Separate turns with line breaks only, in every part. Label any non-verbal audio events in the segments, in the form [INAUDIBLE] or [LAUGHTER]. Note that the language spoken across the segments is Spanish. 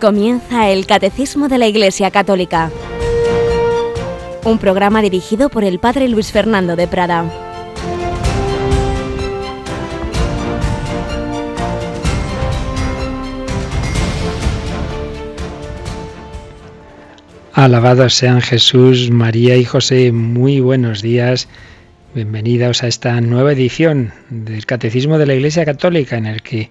Comienza el Catecismo de la Iglesia Católica, un programa dirigido por el Padre Luis Fernando de Prada.
Alabados sean Jesús, María y José. Muy buenos días. Bienvenidos a esta nueva edición del Catecismo de la Iglesia Católica en el que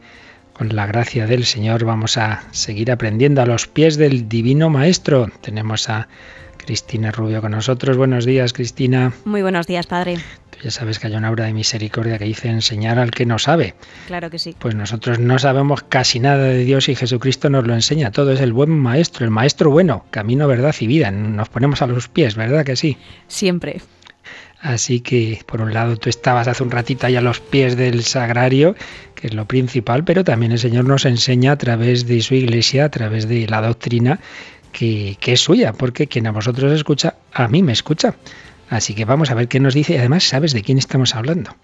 con la gracia del Señor vamos a seguir aprendiendo a los pies del Divino Maestro. Tenemos a Cristina Rubio con nosotros. Buenos días, Cristina.
Muy buenos días, Padre.
Tú ya sabes que hay una obra de misericordia que dice enseñar al que no sabe.
Claro que sí.
Pues nosotros no sabemos casi nada de Dios y Jesucristo nos lo enseña. Todo es el buen maestro, el maestro bueno, camino, verdad y vida. Nos ponemos a los pies, ¿verdad que sí?
Siempre.
Así que, por un lado, tú estabas hace un ratito ahí a los pies del sagrario, que es lo principal, pero también el Señor nos enseña a través de su iglesia, a través de la doctrina, que, que es suya, porque quien a vosotros escucha, a mí me escucha. Así que vamos a ver qué nos dice y además sabes de quién estamos hablando.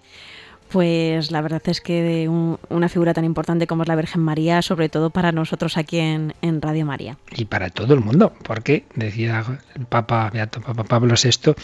Pues la verdad es que de un, una figura tan importante como es la Virgen María, sobre todo para nosotros aquí en, en, Radio María.
Y para todo el mundo, porque decía el Papa, Beato Papa Pablo VI,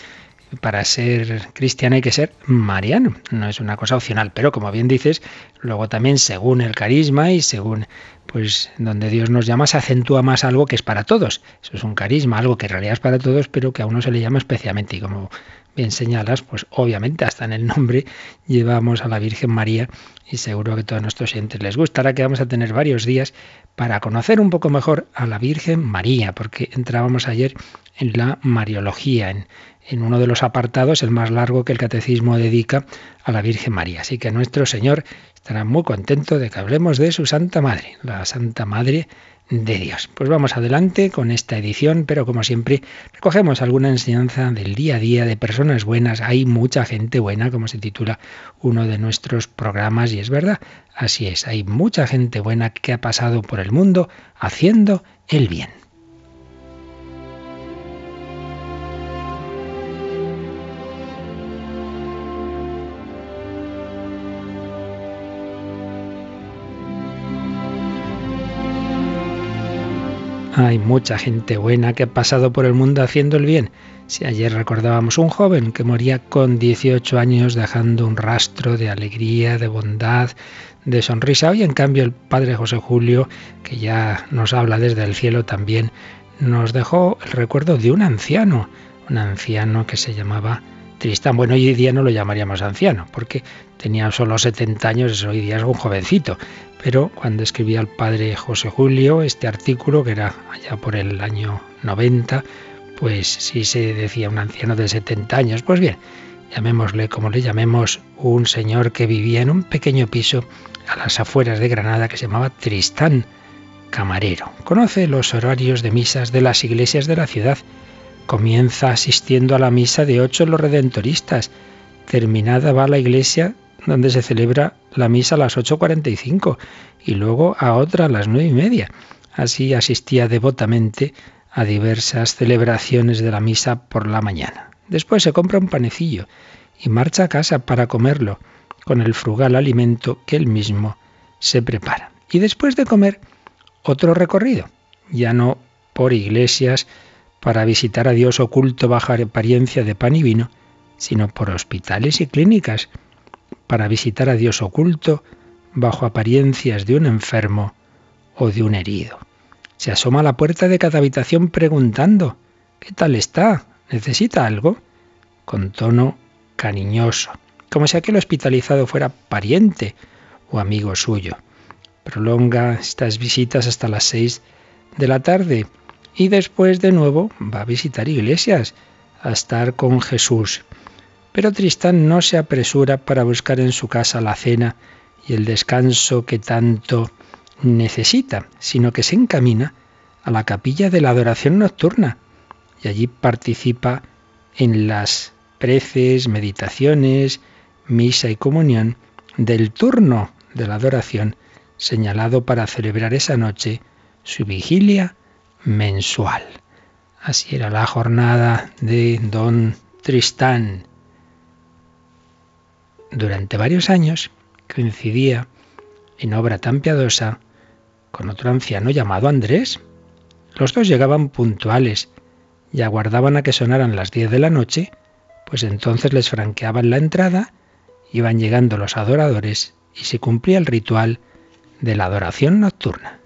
para ser cristiano hay que ser mariano, no es una cosa opcional, pero como bien dices, luego también según el carisma y según pues donde Dios nos llama se acentúa más algo que es para todos. Eso es un carisma, algo que en realidad es para todos, pero que a uno se le llama especialmente y como bien señalas, pues obviamente hasta en el nombre llevamos a la Virgen María y seguro que a todos nuestros oyentes les gustará que vamos a tener varios días para conocer un poco mejor a la Virgen María, porque entrábamos ayer en la Mariología, en, en uno de los apartados, el más largo que el catecismo dedica a la Virgen María. Así que nuestro Señor estará muy contento de que hablemos de su Santa Madre, la Santa Madre de Dios. Pues vamos adelante con esta edición, pero como siempre recogemos alguna enseñanza del día a día de personas buenas. Hay mucha gente buena, como se titula uno de nuestros programas, y es verdad, así es, hay mucha gente buena que ha pasado por el mundo haciendo el bien. Hay mucha gente buena que ha pasado por el mundo haciendo el bien. Si ayer recordábamos un joven que moría con 18 años dejando un rastro de alegría, de bondad, de sonrisa, hoy en cambio el padre José Julio, que ya nos habla desde el cielo también, nos dejó el recuerdo de un anciano, un anciano que se llamaba Tristán. Bueno, hoy día no lo llamaríamos anciano, porque tenía solo 70 años, hoy día es un jovencito, pero cuando escribía el padre José Julio este artículo, que era allá por el año 90, pues sí se decía un anciano de 70 años. Pues bien, llamémosle como le llamemos, un señor que vivía en un pequeño piso a las afueras de Granada que se llamaba Tristán Camarero. Conoce los horarios de misas de las iglesias de la ciudad. Comienza asistiendo a la misa de ocho los redentoristas. Terminada va a la iglesia donde se celebra la misa a las 8.45 y luego a otra a las nueve y media. Así asistía devotamente a diversas celebraciones de la misa por la mañana. Después se compra un panecillo y marcha a casa para comerlo con el frugal alimento que él mismo se prepara. Y después de comer, otro recorrido, ya no por iglesias para visitar a Dios oculto bajo apariencia de pan y vino, sino por hospitales y clínicas para visitar a Dios oculto bajo apariencias de un enfermo o de un herido. Se asoma a la puerta de cada habitación preguntando ¿Qué tal está? ¿Necesita algo? con tono cariñoso, como si aquel hospitalizado fuera pariente o amigo suyo. Prolonga estas visitas hasta las seis de la tarde y después de nuevo va a visitar iglesias, a estar con Jesús. Pero Tristán no se apresura para buscar en su casa la cena y el descanso que tanto necesita, sino que se encamina a la capilla de la adoración nocturna y allí participa en las preces, meditaciones, misa y comunión del turno de la adoración señalado para celebrar esa noche su vigilia mensual. Así era la jornada de don Tristán durante varios años coincidía en obra tan piadosa con otro anciano llamado Andrés, Los dos llegaban puntuales y aguardaban a que sonaran las diez de la noche, pues entonces les franqueaban la entrada, iban llegando los adoradores y se cumplía el ritual de la adoración nocturna.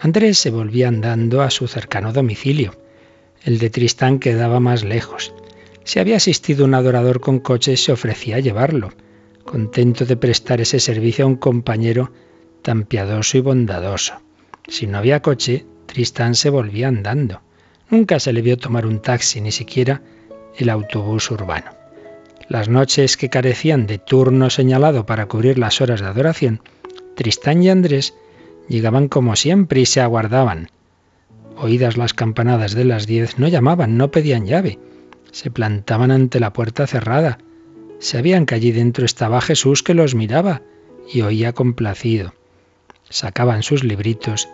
Andrés se volvía andando a su cercano domicilio. El de Tristán quedaba más lejos. Si había asistido un adorador con coche, se ofrecía a llevarlo, contento de prestar ese servicio a un compañero tan piadoso y bondadoso. Si no había coche, Tristán se volvía andando. Nunca se le vio tomar un taxi, ni siquiera el autobús urbano. Las noches que carecían de turno señalado para cubrir las horas de adoración, Tristán y Andrés llegaban como siempre y se aguardaban. Oídas las campanadas de las diez, no llamaban, no pedían llave. Se plantaban ante la puerta cerrada. Sabían que allí dentro estaba Jesús que los miraba y oía complacido. Sacaban sus libritos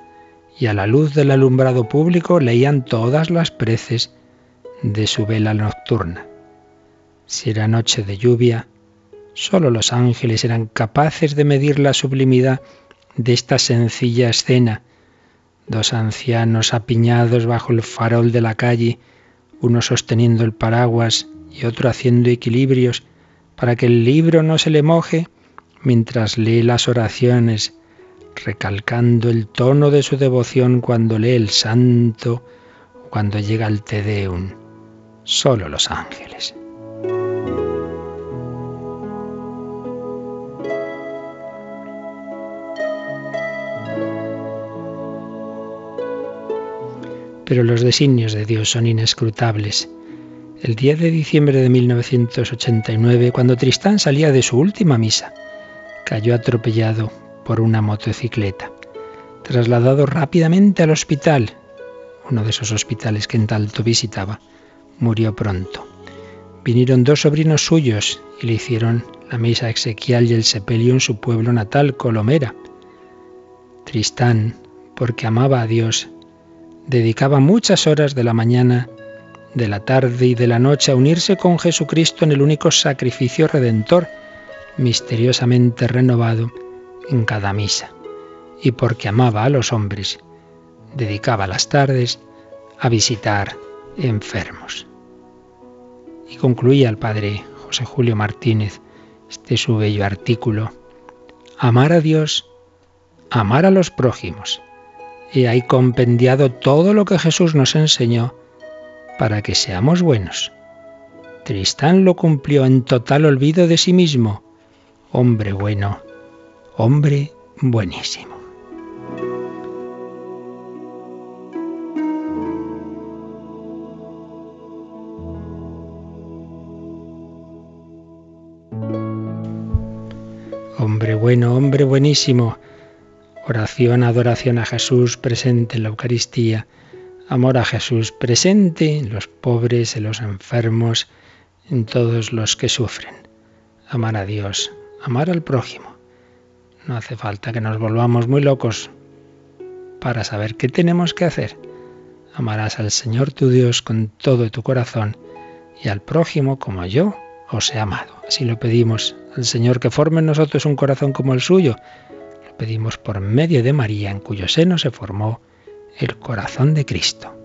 y a la luz del alumbrado público leían todas las preces de su vela nocturna. Si era noche de lluvia, sólo los ángeles eran capaces de medir la sublimidad de esta sencilla escena. Dos ancianos apiñados bajo el farol de la calle, uno sosteniendo el paraguas y otro haciendo equilibrios para que el libro no se le moje mientras lee las oraciones, recalcando el tono de su devoción cuando lee el santo o cuando llega al Te Deum. Solo los ángeles. Pero los designios de Dios son inescrutables. El 10 de diciembre de 1989, cuando Tristán salía de su última misa, cayó atropellado por una motocicleta. Trasladado rápidamente al hospital, uno de esos hospitales que en Talto visitaba, murió pronto. Vinieron dos sobrinos suyos y le hicieron la misa exequial y el sepelio en su pueblo natal, Colomera. Tristán, porque amaba a Dios, dedicaba muchas horas de la mañana, de la tarde y de la noche a unirse con Jesucristo en el único sacrificio redentor, misteriosamente renovado en cada misa. Y porque amaba a los hombres, dedicaba las tardes a visitar enfermos. Y concluía el padre José Julio Martínez este su bello artículo. Amar a Dios, amar a los prójimos y hay compendiado todo lo que Jesús nos enseñó para que seamos buenos. Tristán lo cumplió en total olvido de sí mismo. Hombre bueno, hombre buenísimo. Hombre bueno, hombre buenísimo oración, adoración a Jesús presente en la Eucaristía, amor a Jesús presente en los pobres, en los enfermos, en todos los que sufren. Amar a Dios, amar al prójimo. No hace falta que nos volvamos muy locos para saber qué tenemos que hacer. Amarás al Señor tu Dios con todo tu corazón y al prójimo como yo os he amado. Así lo pedimos al Señor que forme en nosotros un corazón como el suyo pedimos por medio de María, en cuyo seno se formó el corazón de Cristo.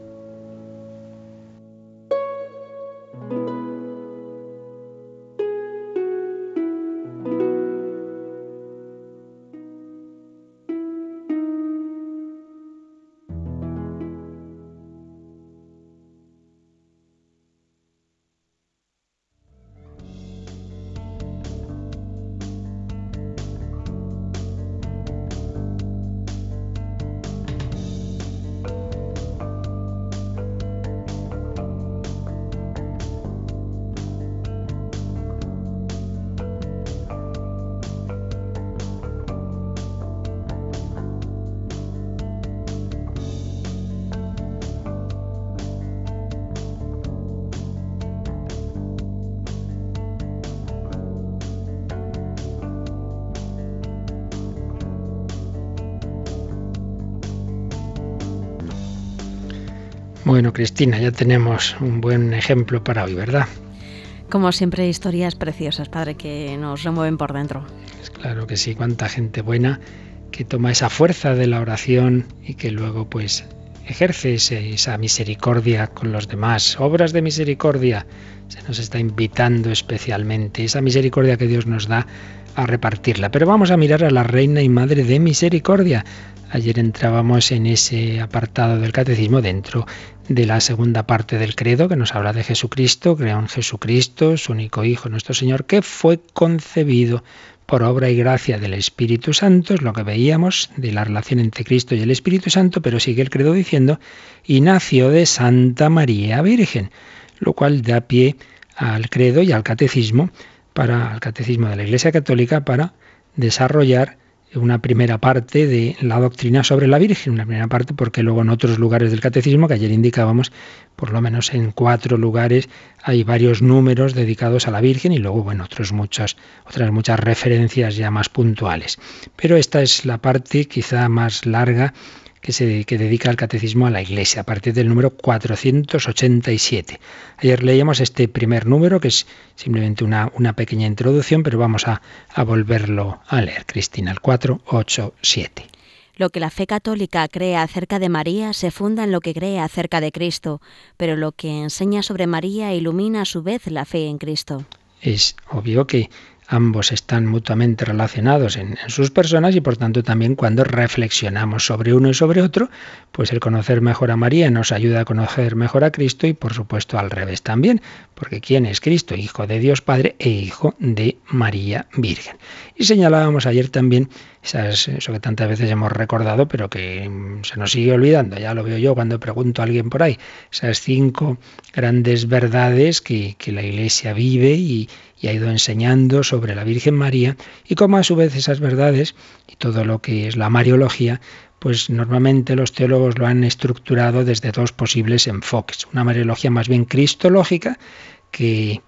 Cristina, ya tenemos un buen ejemplo para hoy, ¿verdad?
Como siempre, historias preciosas, Padre, que nos remueven por dentro.
Claro que sí, cuánta gente buena que toma esa fuerza de la oración y que luego pues ejerce esa misericordia con los demás. Obras de misericordia se nos está invitando especialmente, esa misericordia que Dios nos da a repartirla. Pero vamos a mirar a la Reina y Madre de Misericordia. Ayer entrábamos en ese apartado del catecismo dentro de la segunda parte del credo que nos habla de Jesucristo, creo en Jesucristo, su único Hijo, nuestro Señor, que fue concebido por obra y gracia del Espíritu Santo, es lo que veíamos de la relación entre Cristo y el Espíritu Santo, pero sigue el credo diciendo, y nació de Santa María Virgen, lo cual da pie al credo y al catecismo para el catecismo de la Iglesia Católica para desarrollar una primera parte de la doctrina sobre la Virgen, una primera parte porque luego en otros lugares del catecismo, que ayer indicábamos, por lo menos en cuatro lugares hay varios números dedicados a la Virgen y luego, bueno, otros muchas, otras muchas referencias ya más puntuales. Pero esta es la parte quizá más larga que, se, que dedica el catecismo a la Iglesia, a partir del número 487. Ayer leíamos este primer número, que es simplemente una, una pequeña introducción, pero vamos a, a volverlo a leer, Cristina, el 487.
Lo que la fe católica cree acerca de María se funda en lo que cree acerca de Cristo, pero lo que enseña sobre María ilumina a su vez la fe en Cristo.
Es obvio que ambos están mutuamente relacionados en, sus personas y por tanto también cuando reflexionamos sobre uno y sobre otro, pues el conocer mejor a María nos ayuda a conocer mejor a Cristo y por supuesto al revés también, porque ¿quién es Cristo? Hijo de Dios Padre e hijo de María Virgen. Y señalábamos ayer también eso que tantas veces hemos recordado, pero que mm, se nos sigue olvidando, ya lo veo yo cuando pregunto a alguien por ahí, esas cinco grandes verdades que, la Iglesia vive y, y ha ido enseñando sobre la Virgen María y cómo a su vez esas verdades y todo lo que es la Mariología, pues normalmente los teólogos lo han estructurado desde dos posibles enfoques. Una Mariología más bien cristológica, que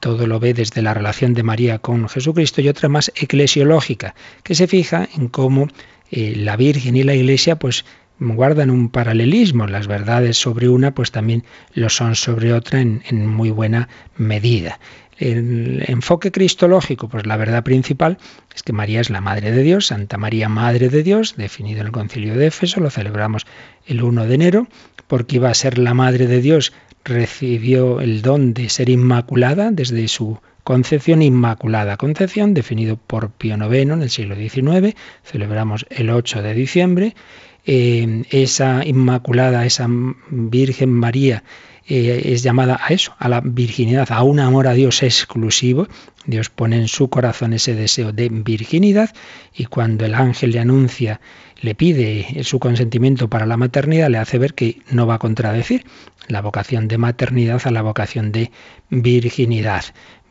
todo lo ve desde la relación de María con Jesucristo, y otra más eclesiológica, que se fija en cómo eh, la Virgen y la Iglesia pues guardan un paralelismo. Las verdades sobre una pues también lo son sobre otra en, en muy buena medida. El enfoque cristológico, pues la verdad principal es que María es la Madre de Dios, Santa María Madre de Dios, definido en el Concilio de Éfeso, lo celebramos el 1 de enero, porque iba a ser la Madre de Dios recibió el don de ser inmaculada desde su concepción inmaculada. Concepción definido por Pío IX en el siglo XIX, celebramos el 8 de diciembre. Eh, esa inmaculada, esa Virgen María, eh, es llamada a eso, a la virginidad, a un amor a Dios exclusivo. Dios pone en su corazón ese deseo de virginidad y cuando el ángel le anuncia le pide su consentimiento para la maternidad, le hace ver que no va a contradecir la vocación de maternidad a la vocación de virginidad.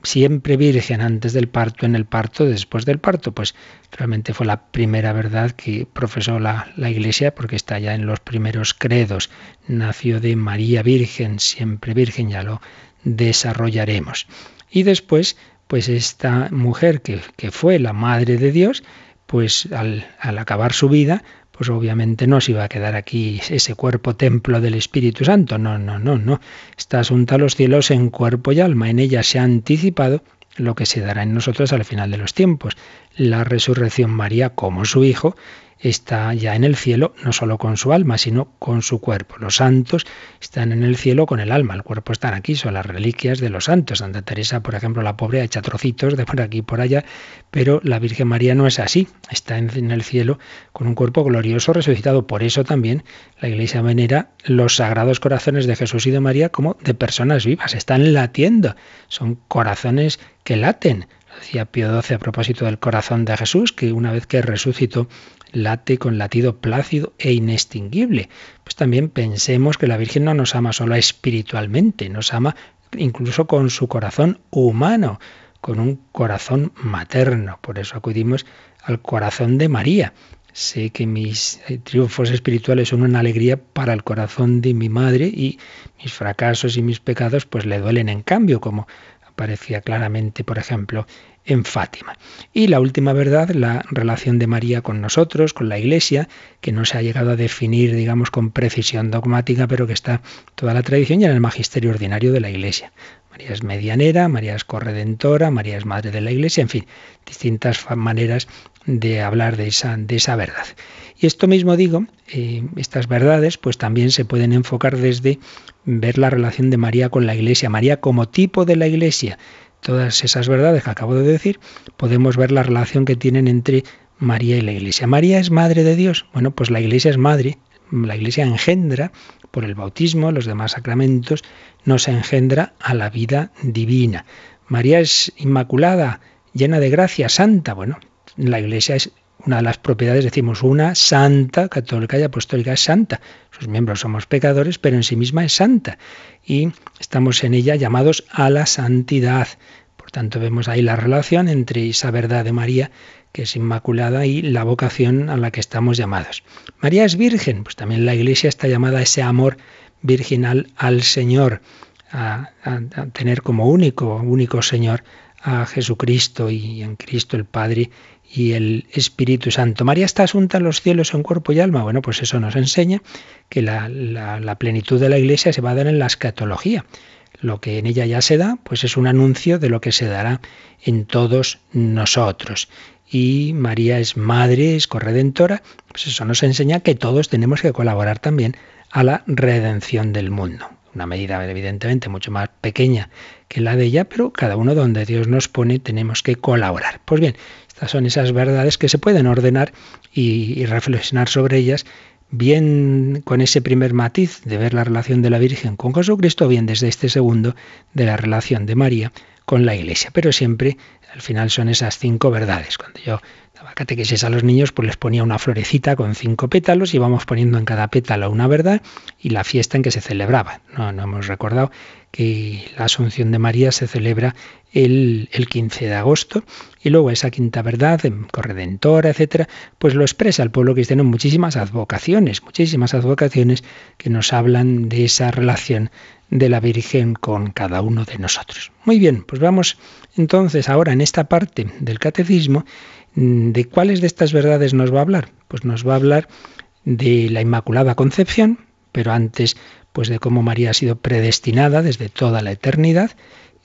Siempre virgen antes del parto, en el parto, después del parto, pues realmente fue la primera verdad que profesó la, Iglesia, porque está ya en los primeros credos. Nació de María Virgen, siempre virgen, ya lo desarrollaremos. Y después, pues esta mujer que fue la madre de Dios, pues al, acabar su vida, pues obviamente no se iba a quedar aquí ese cuerpo templo del Espíritu Santo. No, no, no, no. Está asunta a los cielos en cuerpo y alma. En ella se ha anticipado lo que se dará en nosotros al final de los tiempos. La resurrección María como su Hijo está ya en el cielo, no solo con su alma, sino con su cuerpo. Los santos están en el cielo con el alma, el cuerpo están aquí, son las reliquias de los santos. Santa Teresa, por ejemplo, la pobre ha hecho trocitos de por aquí y por allá, pero la Virgen María no es así, está en el cielo con un cuerpo glorioso resucitado. Por eso también la Iglesia venera los sagrados corazones de Jesús y de María como de personas vivas, están latiendo, son corazones que laten. Decía Pío XII a propósito del corazón de Jesús, que una vez que resucitó, late con latido plácido e inextinguible. Pues también pensemos que la Virgen no nos ama solo espiritualmente, nos ama incluso con su corazón humano, con un corazón materno. Por eso acudimos al corazón de María. Sé que mis eh, triunfos espirituales son una alegría para el corazón de mi madre y mis fracasos y mis pecados pues le duelen en cambio, como aparecía claramente, por ejemplo, en Fátima. Y la última verdad, la relación de María con nosotros, con la Iglesia, que no se ha llegado a definir, digamos, con precisión dogmática, pero que está toda la tradición y en el magisterio ordinario de la Iglesia. María es medianera, María es corredentora, María es madre de la Iglesia, en fin, distintas maneras de hablar de esa, de esa verdad. Y esto mismo digo, eh, estas verdades pues también se pueden enfocar desde ver la relación de María con la Iglesia, María como tipo de la Iglesia. Todas esas verdades que acabo de decir, podemos ver la relación que tienen entre María y la Iglesia. María es madre de Dios. Bueno, pues la Iglesia es madre. La Iglesia engendra por el bautismo, los demás sacramentos, nos engendra a la vida divina. María es inmaculada, llena de gracia, santa. Bueno, la Iglesia es una de las propiedades, decimos, una santa, católica y apostólica es santa. Sus miembros somos pecadores, pero en sí misma es santa. Y estamos en ella llamados a la santidad. Por tanto, vemos ahí la relación entre esa verdad de María, que es inmaculada, y la vocación a la que estamos llamados. María es virgen, pues también la Iglesia está llamada a ese amor virginal al Señor, a, a tener como único, único Señor a Jesucristo y en Cristo el Padre y el Espíritu Santo. María está asunta en los cielos en cuerpo y alma. Bueno, pues eso nos enseña que la, la, plenitud de la Iglesia se va a dar en la escatología. Lo que en ella ya se da, pues es un anuncio de lo que se dará en todos nosotros. Y María es madre, es corredentora, pues eso nos enseña que todos tenemos que colaborar también a la redención del mundo. Una medida evidentemente mucho más pequeña que la de ella, pero cada uno donde Dios nos pone tenemos que colaborar. Pues bien, son esas verdades que se pueden ordenar y, reflexionar sobre ellas bien con ese primer matiz de ver la relación de la Virgen con Jesucristo, bien desde este segundo de la relación de María con la Iglesia. Pero siempre, al final, son esas cinco verdades. Cuando yo daba catequesis a los niños, pues les ponía una florecita con cinco pétalos y íbamos poniendo en cada pétalo una verdad y la fiesta en que se celebraba. No, no hemos recordado que la Asunción de María se celebra el, el 15 de agosto y luego esa quinta verdad, corredentora, etcétera, pues lo expresa el pueblo cristiano en muchísimas advocaciones, muchísimas advocaciones que nos hablan de esa relación de la Virgen con cada uno de nosotros. Muy bien, pues vamos entonces ahora en esta parte del catecismo de cuáles de estas verdades nos va a hablar. Pues nos va a hablar de la Inmaculada Concepción, pero antes pues de cómo María ha sido predestinada desde toda la eternidad,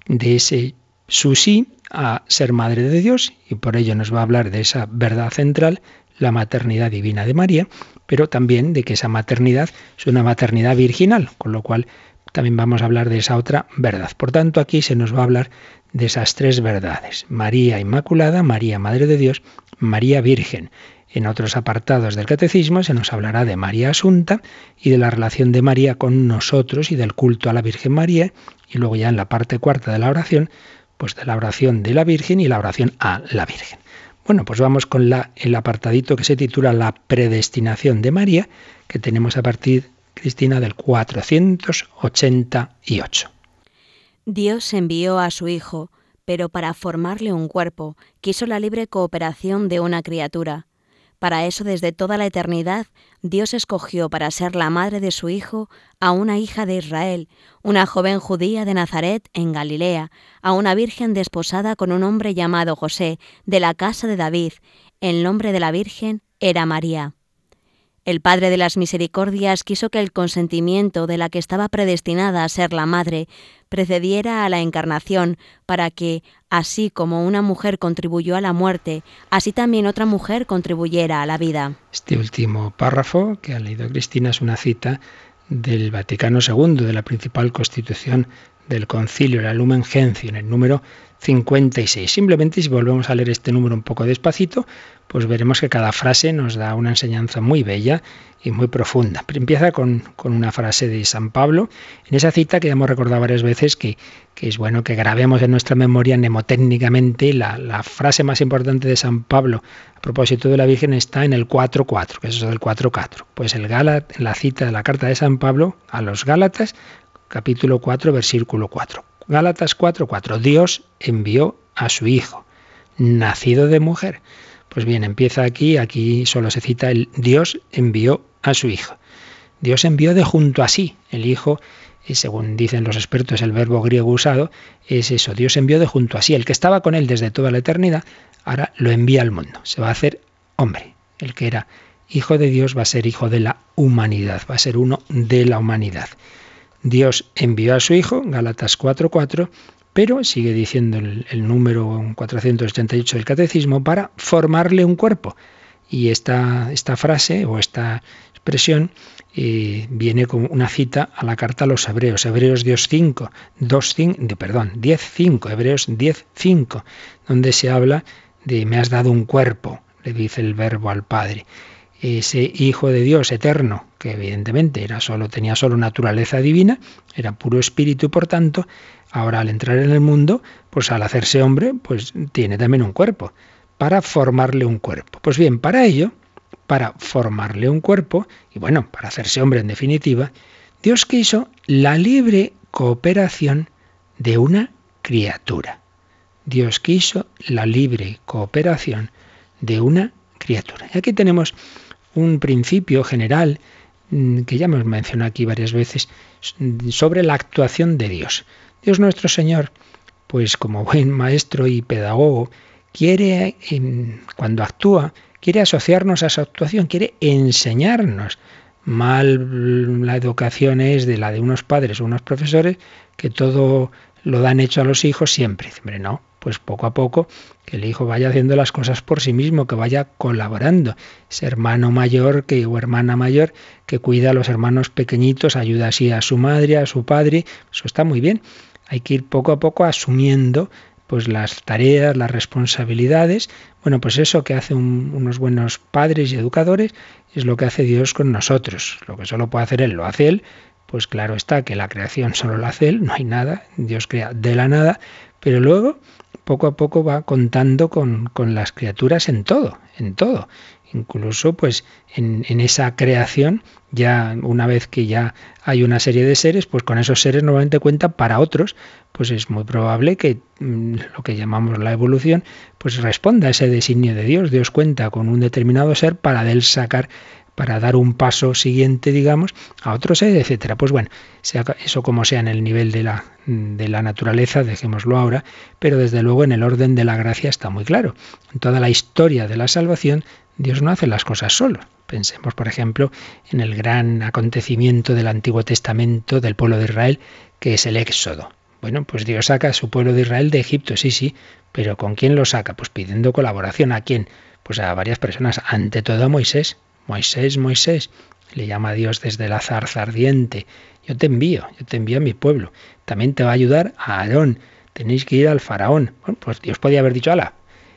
de ese su sí a ser madre de Dios, y por ello nos va a hablar de esa verdad central, la maternidad divina de María, pero también de que esa maternidad es una maternidad virginal, con lo cual también vamos a hablar de esa otra verdad. Por tanto, aquí se nos va a hablar de esas tres verdades. María Inmaculada, María Madre de Dios, María Virgen. En otros apartados del Catecismo se nos hablará de María Asunta y de la relación de María con nosotros y del culto a la Virgen María. Y luego ya en la parte cuarta de la oración, pues de la oración de la Virgen y la oración a la Virgen. Bueno, pues vamos con la, el apartadito que se titula La predestinación de María, que tenemos a partir, Cristina, del 488.
Dios envió a su Hijo, pero para formarle un cuerpo, quiso la libre cooperación de una criatura. Para eso desde toda la eternidad Dios escogió para ser la madre de su Hijo a una hija de Israel, una joven judía de Nazaret en Galilea, a una virgen desposada con un hombre llamado José, de la casa de David. El nombre de la Virgen era María. El Padre de las Misericordias quiso que el consentimiento de la que estaba predestinada a ser la madre precediera a la encarnación, para que, así como una mujer contribuyó a la muerte, así también otra mujer contribuyera a la vida.
Este último párrafo que ha leído Cristina es una cita del Vaticano II, de la principal constitución del concilio, la Lumen Gentium, el número 56. Simplemente si volvemos a leer este número un poco despacito, pues veremos que cada frase nos da una enseñanza muy bella y muy profunda. Pero empieza con, una frase de San Pablo, en esa cita que ya hemos recordado varias veces, que, es bueno que grabemos en nuestra memoria mnemotécnicamente, la, la frase más importante de San Pablo a propósito de la Virgen está en el 4.4, que es eso del 4.4. Pues el Gálat, la cita de la carta de San Pablo a los Gálatas, capítulo 4, versículo 4. Gálatas 4, 4. Dios envió a su Hijo, nacido de mujer. Pues bien, empieza aquí, aquí solo se cita el Dios envió a su Hijo. Dios envió de junto a sí. El Hijo, y según dicen los expertos, el verbo griego usado es eso. Dios envió de junto a sí. El que estaba con él desde toda la eternidad, ahora lo envía al mundo. Se va a hacer hombre. El que era hijo de Dios va a ser hijo de la humanidad, va a ser uno de la humanidad. Dios envió a su Hijo, Gálatas 4:4, pero sigue diciendo el, número 488 del Catecismo, para formarle un cuerpo. Y esta, esta frase o esta expresión eh, viene como una cita a la carta a los hebreos, Hebreos 10.5, 5, perdón, 10.5, Hebreos 10.5, donde se habla de me has dado un cuerpo, le dice el verbo al Padre. Ese Hijo de Dios eterno, que evidentemente era solo, tenía solo naturaleza divina, era puro espíritu, por tanto, ahora al entrar en el mundo, pues al hacerse hombre, pues tiene también un cuerpo, para formarle un cuerpo. Pues bien, para ello, para formarle un cuerpo, y bueno, para hacerse hombre en definitiva, Dios quiso la libre cooperación de una criatura. Dios quiso la libre cooperación de una criatura. Y aquí tenemos un principio general mm, que ya hemos mencionado aquí varias veces sobre la actuación de Dios. Dios nuestro Señor, pues como buen maestro y pedagogo, quiere, cuando actúa, quiere asociarnos a su actuación, quiere enseñarnos. Mal la educación es de la de unos padres o unos profesores que todo lo dan hecho a los hijos siempre. Hombre, no, pues poco a poco que el hijo vaya haciendo las cosas por sí mismo, que vaya colaborando. Ese hermano mayor que, o hermana mayor que cuida a los hermanos pequeñitos, ayuda así a su madre, a su padre, eso está muy bien. Hay que ir poco a poco asumiendo pues las tareas, las responsabilidades. Bueno, pues eso que hacen unos buenos padres y educadores es lo que hace Dios con nosotros. Lo que solo puede hacer Él, lo hace Él. Pues claro está que la creación solo lo hace Él, no hay nada, Dios crea de la nada, pero luego poco a poco va contando con, con las criaturas en todo, en todo. Incluso pues en, en, esa creación, ya una vez que ya hay una serie de seres, pues con esos seres normalmente cuenta para otros, pues es muy probable que mm, lo que llamamos la evolución, pues responda a ese designio de Dios. Dios cuenta con un determinado ser para de él sacar para dar un paso siguiente, digamos, a otro ser, etcétera. Pues bueno, sea eso como sea en el nivel de la, de la naturaleza, dejémoslo ahora, pero desde luego en el orden de la gracia está muy claro. En toda la historia de la salvación, Dios no hace las cosas solo. Pensemos, por ejemplo, en el gran acontecimiento del Antiguo Testamento del pueblo de Israel, que es el Éxodo. Bueno, pues Dios saca a su pueblo de Israel de Egipto, sí, sí, pero ¿con quién lo saca? Pues pidiendo colaboración. ¿A quién? Pues a varias personas, ante todo a Moisés. Moisés, Moisés, le llama a Dios desde la zarza ardiente. Yo te envío, yo te envío a mi pueblo. También te va a ayudar a Aarón. Tenéis que ir al faraón. Bueno, pues Dios podía haber dicho, ala,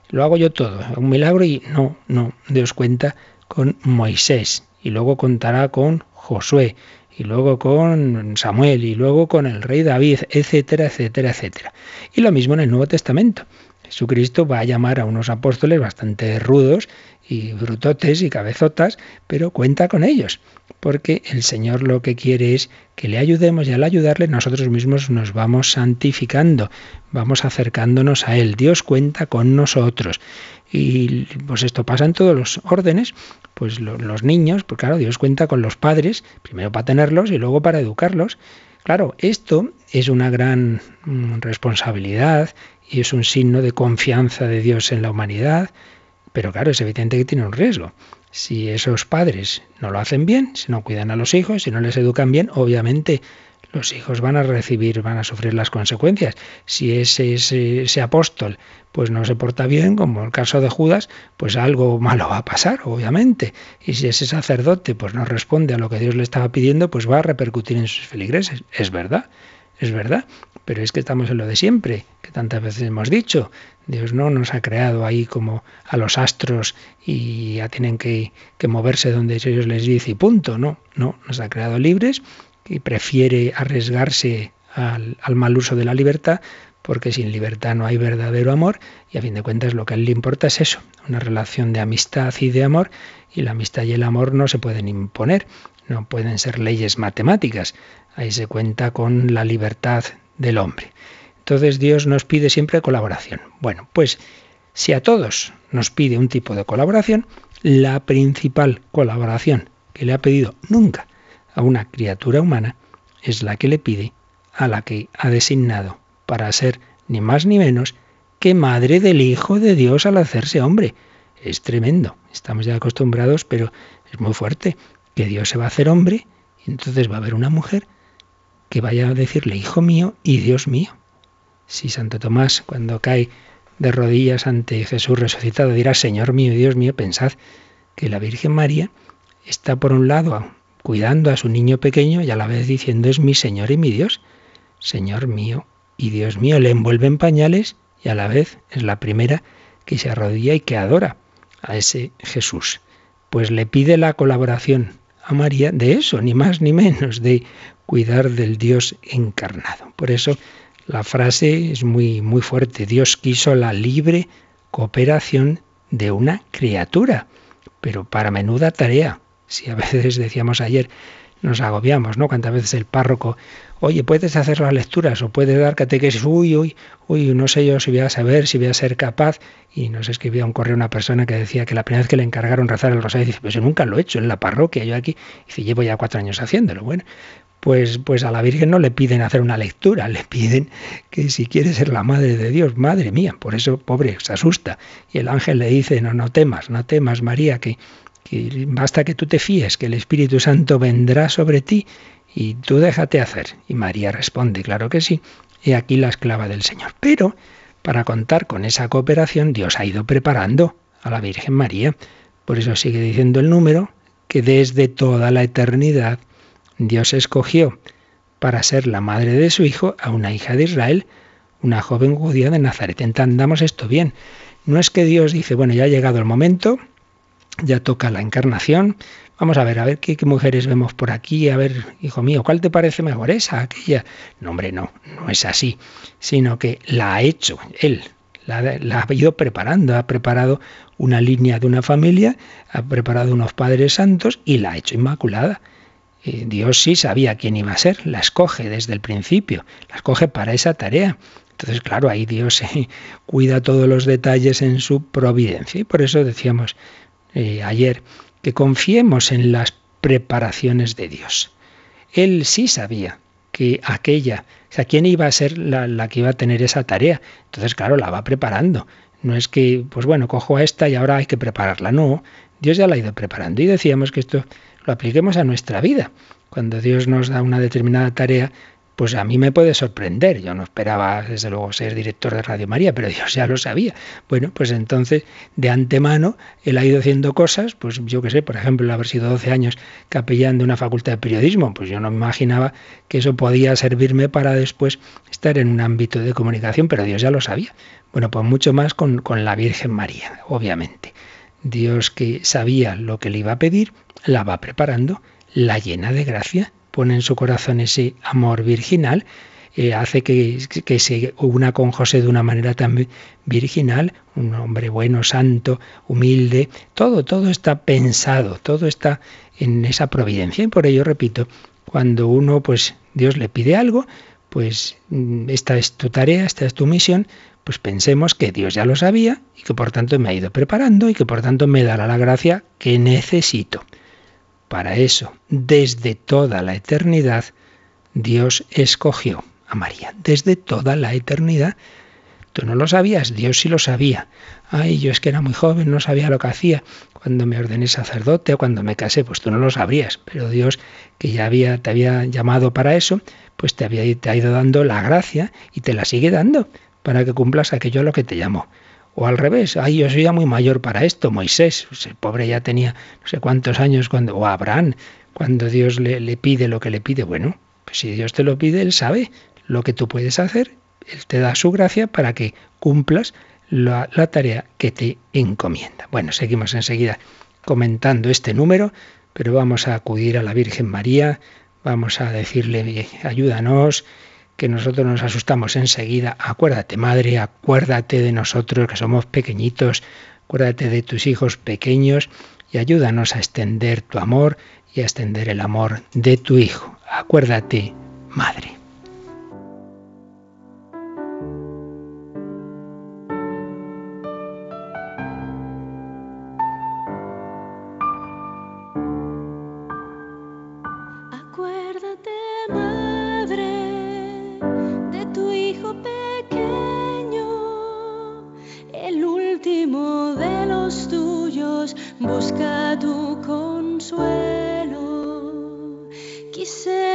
lo hago yo todo, un milagro y no, no, Dios cuenta con Moisés y luego contará con Josué y luego con Samuel y luego con el rey David, etcétera, etcétera, etcétera. Y lo mismo en el Nuevo Testamento. Jesucristo va a llamar a unos apóstoles bastante rudos y brutotes y cabezotas, pero cuenta con ellos, porque el Señor lo que quiere es que le ayudemos y al ayudarle nosotros mismos nos vamos santificando, vamos acercándonos a Él. Dios cuenta con nosotros. Y pues esto pasa en todos los órdenes, pues los niños, pues claro, Dios cuenta con los padres, primero para tenerlos y luego para educarlos. Claro, esto es una gran mm, responsabilidad y es un signo de confianza de Dios en la humanidad, pero claro, es evidente que tiene un riesgo. Si esos padres no lo hacen bien, si no cuidan a los hijos, si no les educan bien, obviamente los hijos van a recibir, van a sufrir las consecuencias. Si ese, ese, ese, apóstol pues no se porta bien, como el caso de Judas, pues algo malo va a pasar, obviamente. Y si ese sacerdote pues no responde a lo que Dios le estaba pidiendo, pues va a repercutir en sus feligreses. Es verdad, es verdad. Pero es que estamos en lo de siempre, que tantas veces hemos dicho. Dios no nos ha creado ahí como a los astros y ya tienen que, moverse donde Dios les dice y punto. No, no, nos ha creado libres y prefiere arriesgarse al, al mal uso de la libertad porque sin libertad no hay verdadero amor y a fin de cuentas lo que a él le importa es eso, una relación de amistad y de amor y la amistad y el amor no se pueden imponer, no pueden ser leyes matemáticas, ahí se cuenta con la libertad del hombre. Entonces Dios nos pide siempre colaboración. Bueno, pues si a todos nos pide un tipo de colaboración, la principal colaboración que le ha pedido nunca a una criatura humana es la que le pide a la que ha designado para ser ni más ni menos que madre del Hijo de Dios al hacerse hombre. Es tremendo, estamos ya acostumbrados, pero es muy fuerte, que Dios se va a hacer hombre y entonces va a haber una mujer que vaya a decirle hijo mío y Dios mío. Si Santo Tomás, cuando cae de rodillas ante Jesús resucitado, dirá Señor mío y Dios mío, pensad que la Virgen María está por un lado cuidando a su niño pequeño y a la vez diciendo es mi Señor y mi Dios. Señor mío y Dios mío, le envuelve en pañales y a la vez es la primera que se arrodilla y que adora a ese Jesús. Pues le pide la colaboración a María de eso, ni más ni menos, de cuidar del Dios encarnado. Por eso la frase es muy muy fuerte. Dios quiso la libre cooperación de una criatura, pero para menuda tarea. Si a veces decíamos ayer nos agobiamos, ¿no? Cuántas veces el párroco, oye, puedes hacer las lecturas o puedes dar catequesis, uy, uy, uy, no sé yo si voy a saber, si voy a ser capaz. Y nos escribía un correo una persona que decía que la primera vez que le encargaron rezar el rosario, dice, pues yo nunca lo he hecho en la parroquia, yo aquí, dice, llevo ya cuatro años haciéndolo. Bueno, pues, pues a la Virgen no le piden hacer una lectura, le piden que si quiere ser la madre de Dios, madre mía, por eso pobre se asusta. Y el ángel le dice, no, no temas, no temas María, que basta que tú te fíes, que el Espíritu Santo vendrá sobre ti y tú déjate hacer. Y María responde, claro que sí, y aquí la esclava del Señor. Pero para contar con esa cooperación, Dios ha ido preparando a la Virgen María. Por eso sigue diciendo el número, que desde toda la eternidad Dios escogió para ser la madre de su hijo a una hija de Israel, una joven judía de Nazaret. Entendamos esto bien. No es que Dios dice, bueno, ya ha llegado el momento, ya toca la encarnación. Vamos a ver, a ver qué, mujeres vemos por aquí, a ver, hijo mío, ¿cuál te parece mejor? ¿Esa, aquella? No, hombre, no, no es así, sino que la ha hecho él, la, ha ido preparando, ha preparado una línea de una familia, ha preparado unos padres santos y la ha hecho inmaculada. Eh, Dios sí sabía quién iba a ser, la escoge desde el principio, la escoge para esa tarea. Entonces, claro, ahí Dios cuida todos los detalles en su providencia. Y por eso decíamos, eh, ayer, que confiemos en las preparaciones de Dios. Él sí sabía que aquella, o sea, quién iba a ser la, la, que iba a tener esa tarea. Entonces, claro, la va preparando. No es que, pues bueno, cojo a esta y ahora hay que prepararla. No, Dios ya la ha ido preparando. Y decíamos que esto lo apliquemos a nuestra vida. Cuando Dios nos da una determinada tarea, pues a mí me puede sorprender. Yo no esperaba, desde luego, ser director de Radio María, pero [LAUGHS] Dios ya lo sabía. Bueno, pues entonces, de antemano, él ha ido haciendo cosas, pues yo qué sé, por ejemplo, haber sido 12 años capellán de una facultad de periodismo, pues yo no me imaginaba que eso podía servirme para después estar en un ámbito de comunicación, pero Dios ya lo sabía. Bueno, pues mucho más con, con la Virgen María, obviamente. Dios que sabía lo que le iba a pedir, la va preparando, la llena de gracia pone en su corazón ese amor virginal, eh, hace que, se una con José de una manera tan virginal, un hombre bueno, santo, humilde, todo, todo está pensado, todo está en esa providencia. Y por ello, repito, cuando uno, pues Dios le pide algo, pues mm, esta es tu tarea, esta es tu misión, pues pensemos que Dios ya lo sabía y que por tanto me ha ido preparando y que por tanto me dará la gracia que necesito. Para eso, desde toda la eternidad, Dios escogió a María. Desde toda la eternidad. Tú no lo sabías, Dios sí lo sabía. Ay, yo es que era muy joven, no sabía lo que hacía. Cuando me ordené sacerdote o cuando me casé, pues tú no lo sabrías. Pero Dios, que ya había, te había llamado para eso, pues te, había, te ha ido dando la gracia y te la sigue dando para que cumplas aquello a lo que te llamó. O al revés, ay, yo soy ya muy mayor para esto, Moisés, pues el pobre ya tenía no sé cuántos años cuando, o Abraham, cuando Dios le, pide lo que le pide. Bueno, pues si Dios te lo pide, Él sabe lo que tú puedes hacer, Él te da su gracia para que cumplas la, la tarea que te encomienda. Bueno, seguimos enseguida comentando este número, pero vamos a acudir a la Virgen María, vamos a decirle, ayúdanos, que nosotros nos asustamos enseguida. Acuérdate, Madre, acuérdate de nosotros que somos pequeñitos, acuérdate de tus hijos pequeños y ayúdanos a extender tu amor y a extender el amor de tu Hijo. Acuérdate, Madre.
Quise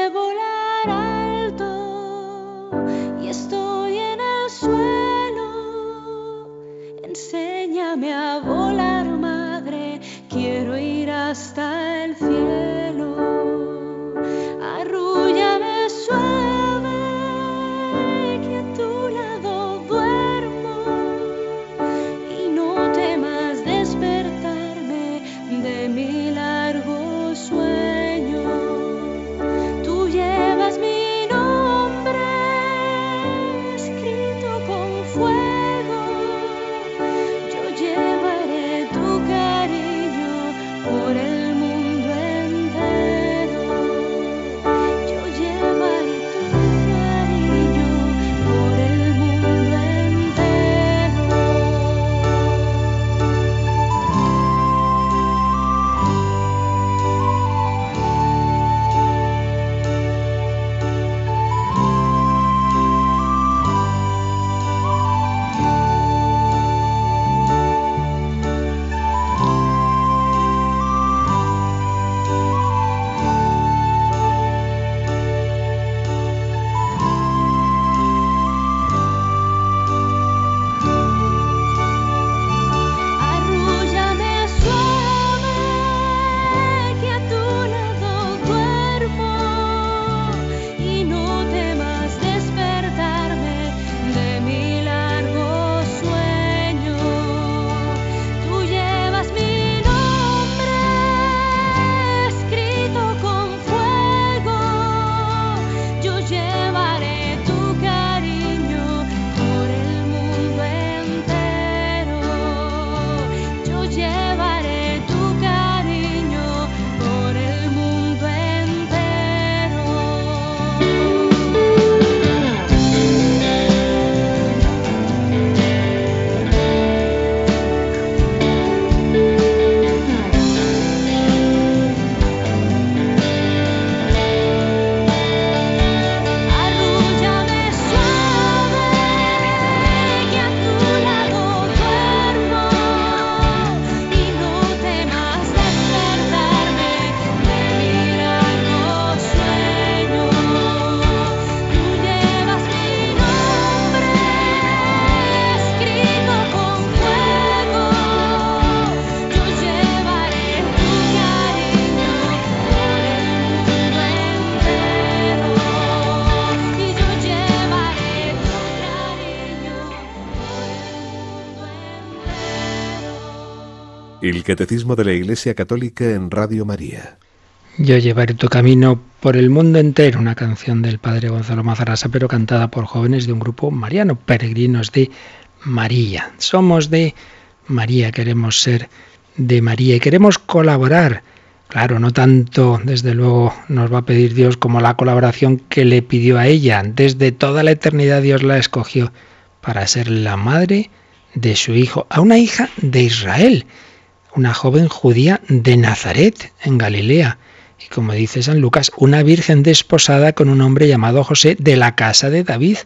Catecismo de la Iglesia Católica en Radio María.
Yo llevaré tu camino por el mundo entero, una canción del padre Gonzalo Mazarasa, pero cantada por jóvenes de un grupo mariano, peregrinos de María. Somos de María, queremos ser de María y queremos colaborar. Claro, no tanto, desde luego, nos va a pedir Dios como la colaboración que le pidió a ella. Desde toda la eternidad Dios la escogió para ser la madre de su hijo, a una hija de Israel, una joven judía de Nazaret, en Galilea. Y como dice San Lucas, una virgen desposada con un hombre llamado José de la casa de David.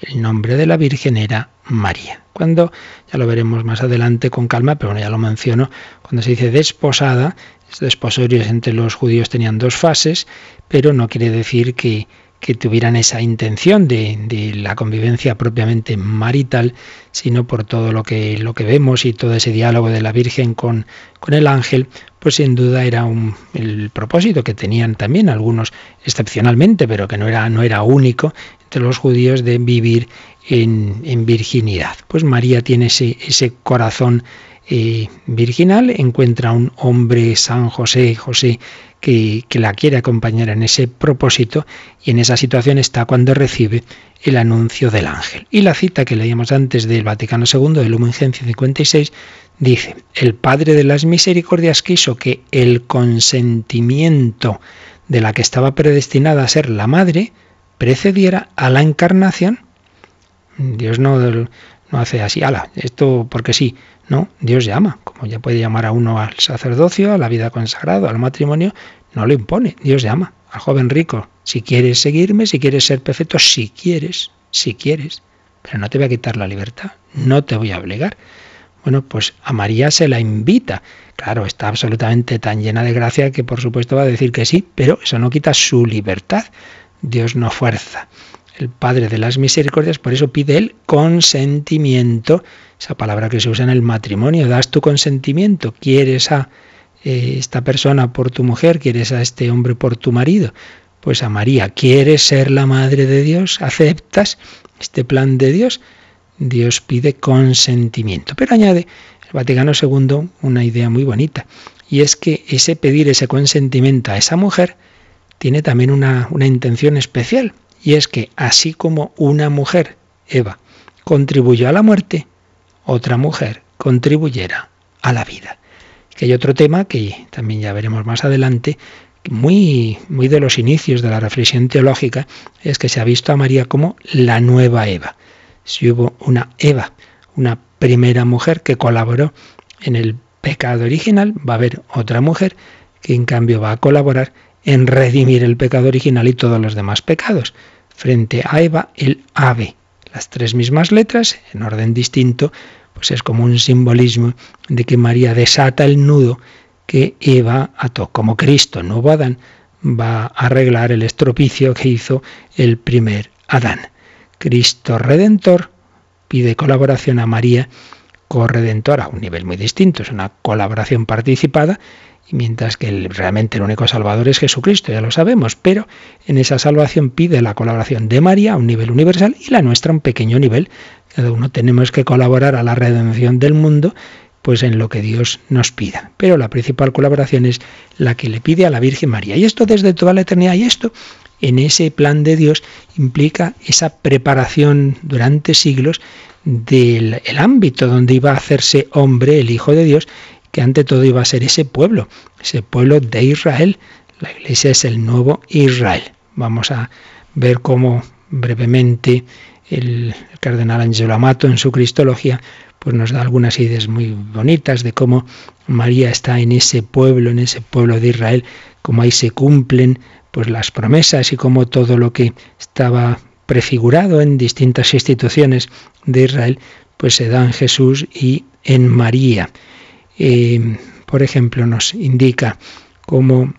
El nombre de la virgen era María. Cuando, ya lo veremos más adelante con calma, pero bueno, ya lo menciono, cuando se dice desposada, estos desposorios entre los judíos tenían dos fases, pero no quiere decir que, que tuvieran esa intención de, la convivencia propiamente marital, sino por todo lo que, lo que vemos y todo ese diálogo de la Virgen con, con el ángel, pues sin duda era un, el propósito que tenían también algunos excepcionalmente, pero que no era, no era único entre los judíos de vivir en, en virginidad. Pues María tiene ese, ese corazón eh, virginal, encuentra un hombre, San José, José, que, la quiere acompañar en ese propósito y en esa situación está cuando recibe el anuncio del ángel. Y la cita que leíamos antes del Vaticano II, del Lumen Gentium 56, dice, el Padre de las Misericordias quiso que el consentimiento de la que estaba predestinada a ser la madre precediera a la encarnación. Dios no, no hace así, ala, esto porque sí, no, Dios llama, como ya puede llamar a uno al sacerdocio, a la vida consagrada, al matrimonio, no lo impone, Dios llama al joven rico. Si quieres seguirme, si quieres ser perfecto, si quieres, si quieres, pero no te voy a quitar la libertad, no te voy a obligar. Bueno, pues a María se la invita. Claro, está absolutamente tan llena de gracia que por supuesto va a decir que sí, pero eso no quita su libertad. Dios no fuerza. El Padre de las Misericordias, por eso pide el consentimiento, esa palabra que se usa en el matrimonio, das tu consentimiento, quieres a eh, esta persona por tu mujer, quieres a este hombre por tu marido, pues a María, ¿quieres ser la madre de Dios? ¿Aceptas este plan de Dios? Dios pide consentimiento. Pero añade el Vaticano II una idea muy bonita, y es que ese pedir ese consentimiento a esa mujer tiene también una, una intención especial, y es que así como una mujer, Eva, contribuyó a la muerte, otra mujer contribuyera a la vida. Que hay otro tema que también ya veremos más adelante, muy, muy de los inicios de la reflexión teológica, es que se ha visto a María como la nueva Eva. Si hubo una Eva, una primera mujer que colaboró en el pecado original, va a haber otra mujer que en cambio va a colaborar en redimir el pecado original y todos los demás pecados. Frente a Eva, el ave. Las tres mismas letras, en orden distinto, pues es como un simbolismo de que María desata el nudo que Eva ató. Como Cristo, nuevo Adán, va a arreglar el estropicio que hizo el primer Adán. Cristo Redentor pide colaboración a María corredentora a un nivel muy distinto, es una colaboración participada, mientras que el, realmente el único salvador es Jesucristo, ya lo sabemos, pero en esa salvación pide la colaboración de María a un nivel universal y la nuestra a un pequeño nivel. Cada uno tenemos que colaborar a la redención del mundo pues en lo que Dios nos pida. Pero la principal colaboración es la que le pide a la Virgen María. Y esto desde toda la eternidad. Y esto en ese plan de Dios implica esa preparación durante siglos del el ámbito donde iba a hacerse hombre el Hijo de Dios, que ante todo iba a ser ese pueblo, ese pueblo de Israel. La iglesia es el nuevo Israel. Vamos a ver cómo brevemente el cardenal Angelo Amato en su Cristología pues nos da algunas ideas muy bonitas de cómo María está en ese pueblo, en ese pueblo de Israel, cómo ahí se cumplen pues las promesas y cómo todo lo que estaba prefigurado en distintas instituciones de Israel, pues se da en Jesús y en María. Por ejemplo, nos indica cómo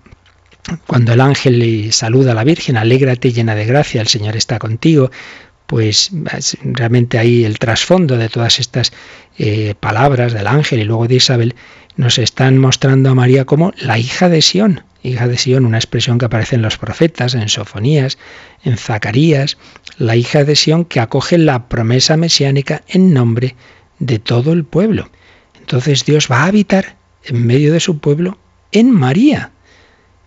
cuando el ángel le saluda a la Virgen, alégrate llena de gracia, el Señor está contigo, pues realmente ahí el trasfondo de todas estas eh, palabras del ángel y luego de Isabel nos están mostrando a María como la hija de Sión, hija de Sión, una expresión que aparece en los profetas, en Sofonías, en Zacarías, la hija de Sión que acoge la promesa mesiánica en nombre de todo el pueblo. Entonces Dios va a habitar en medio de su pueblo en María.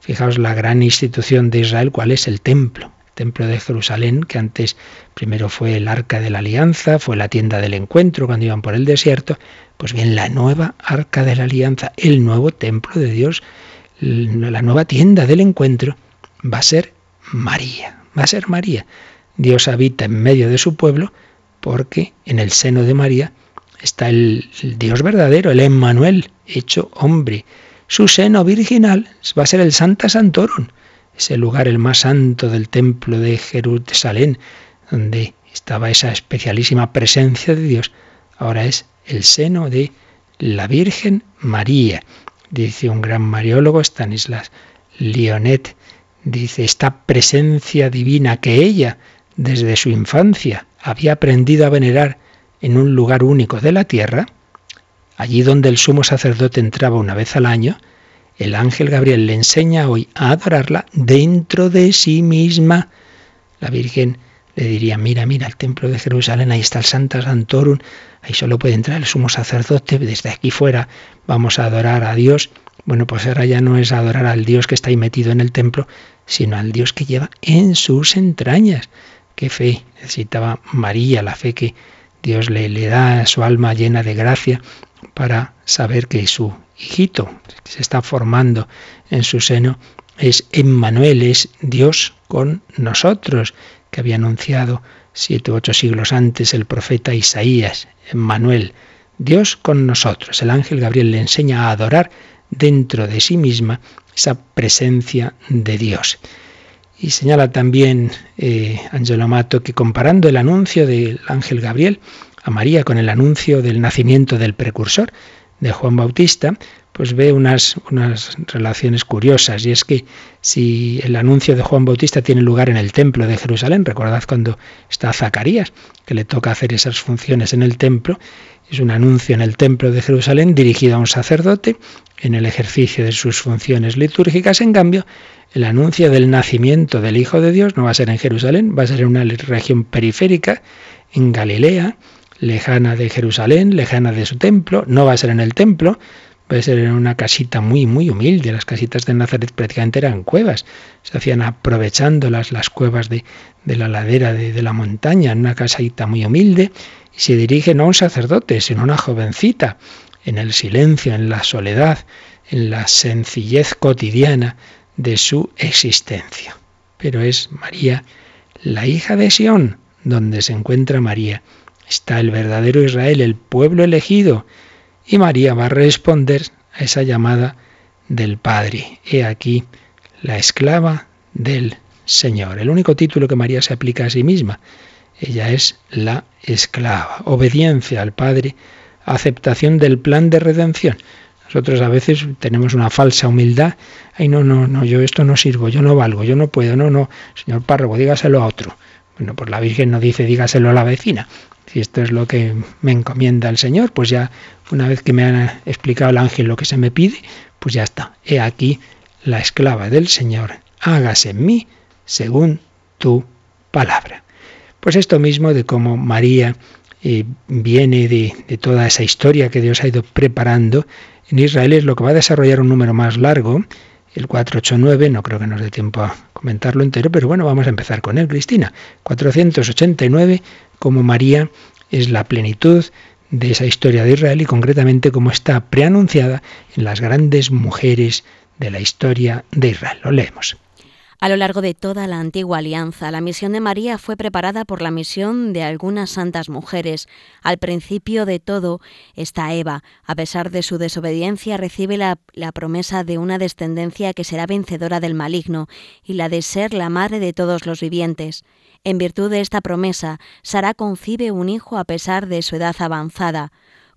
Fijaos la gran institución de Israel, cuál es el templo templo de Jerusalén, que antes primero fue el arca de la alianza, fue la tienda del encuentro cuando iban por el desierto, pues bien, la nueva arca de la alianza, el nuevo templo de Dios, la nueva tienda del encuentro, va a ser María, va a ser María. Dios habita en medio de su pueblo porque en el seno de María está el, Dios verdadero, el Emmanuel, hecho hombre. Su seno virginal va a ser el Santa Santorum, ese lugar el más santo del templo de Jerusalén, donde estaba esa especialísima presencia de Dios, ahora es el seno de la Virgen María. Dice un gran mariólogo, Stanislas Lionet, dice, esta presencia divina que ella, desde su infancia, había aprendido a venerar en un lugar único de la tierra, allí donde el sumo sacerdote entraba una vez al año, el ángel Gabriel le enseña hoy a adorarla dentro de sí misma. La Virgen le diría, mira, mira, el templo de Jerusalén, ahí está el Santa Santorum, ahí solo puede entrar el sumo sacerdote, desde aquí fuera vamos a adorar a Dios. Bueno, pues ahora ya no es adorar al Dios que está ahí metido en el templo, sino al Dios que lleva en sus entrañas. Qué fe necesitaba María, la fe que Dios le, le da su alma llena de gracia para saber que su hijito que se está formando en su seno es Emmanuel, es Dios con nosotros, que había anunciado siete u ocho siglos antes el profeta Isaías, Emmanuel, Dios con nosotros. El ángel Gabriel le enseña a adorar dentro de sí misma esa presencia de Dios. Y señala también eh, Angelo Amato que comparando el anuncio del ángel Gabriel a María con el anuncio del nacimiento del precursor de Juan Bautista, pues ve unas, unas relaciones curiosas. Y es que si el anuncio de Juan Bautista tiene lugar en el templo de Jerusalén, recordad cuando está Zacarías, que le toca hacer esas funciones en el templo, es un anuncio en el templo de Jerusalén dirigido a un sacerdote en el ejercicio de sus funciones litúrgicas. En cambio, el anuncio del nacimiento del Hijo de Dios no va a ser en Jerusalén, va a ser en una región periférica, en Galilea, lejana de Jerusalén, lejana de su templo, no va a ser en el templo, ser en una casita muy, muy humilde. Las casitas de Nazaret prácticamente eran cuevas, se hacían aprovechando las, las cuevas de, de la ladera de, de la montaña, en una casita muy humilde, y se dirige no a un sacerdote, sino a una jovencita, en el silencio, en la soledad, en la sencillez cotidiana de su existencia. Pero es María, la hija de Sión, donde se encuentra María. Está el verdadero Israel, el pueblo elegido. Y María va a responder a esa llamada del Padre. He aquí la esclava del Señor. El único título que María se aplica a sí misma. Ella es la esclava. Obediencia al Padre, aceptación del plan de redención. Nosotros a veces tenemos una falsa humildad. Ay, no, no, no, yo esto no sirvo, yo no valgo, yo no puedo, no, no. Señor párroco, dígaselo a otro. Bueno, pues la Virgen no dice dígaselo a la vecina. Si esto es lo que me encomienda el Señor, pues ya una vez que me han explicado el ángel lo que se me pide, pues ya está. He aquí la esclava del Señor, hágase en mí según tu palabra. Pues esto mismo de cómo María eh, viene de toda esa historia que Dios ha ido preparando en Israel es lo que va a desarrollar un número más largo, el 489, no creo que nos dé tiempo a comentarlo entero, pero bueno, vamos a empezar con él, Cristina. 489, como María es la plenitud de esa historia de Israel y concretamente como está preanunciada en las grandes mujeres de la historia de Israel. Lo leemos.
A lo largo de toda la antigua alianza, la misión de María fue preparada por la misión de algunas santas mujeres. Al principio de todo está Eva. A pesar de su desobediencia, recibe la, la, promesa de una descendencia que será vencedora del maligno y la de ser la madre de todos los vivientes. En virtud de esta promesa, Sara concibe un hijo a pesar de su edad avanzada.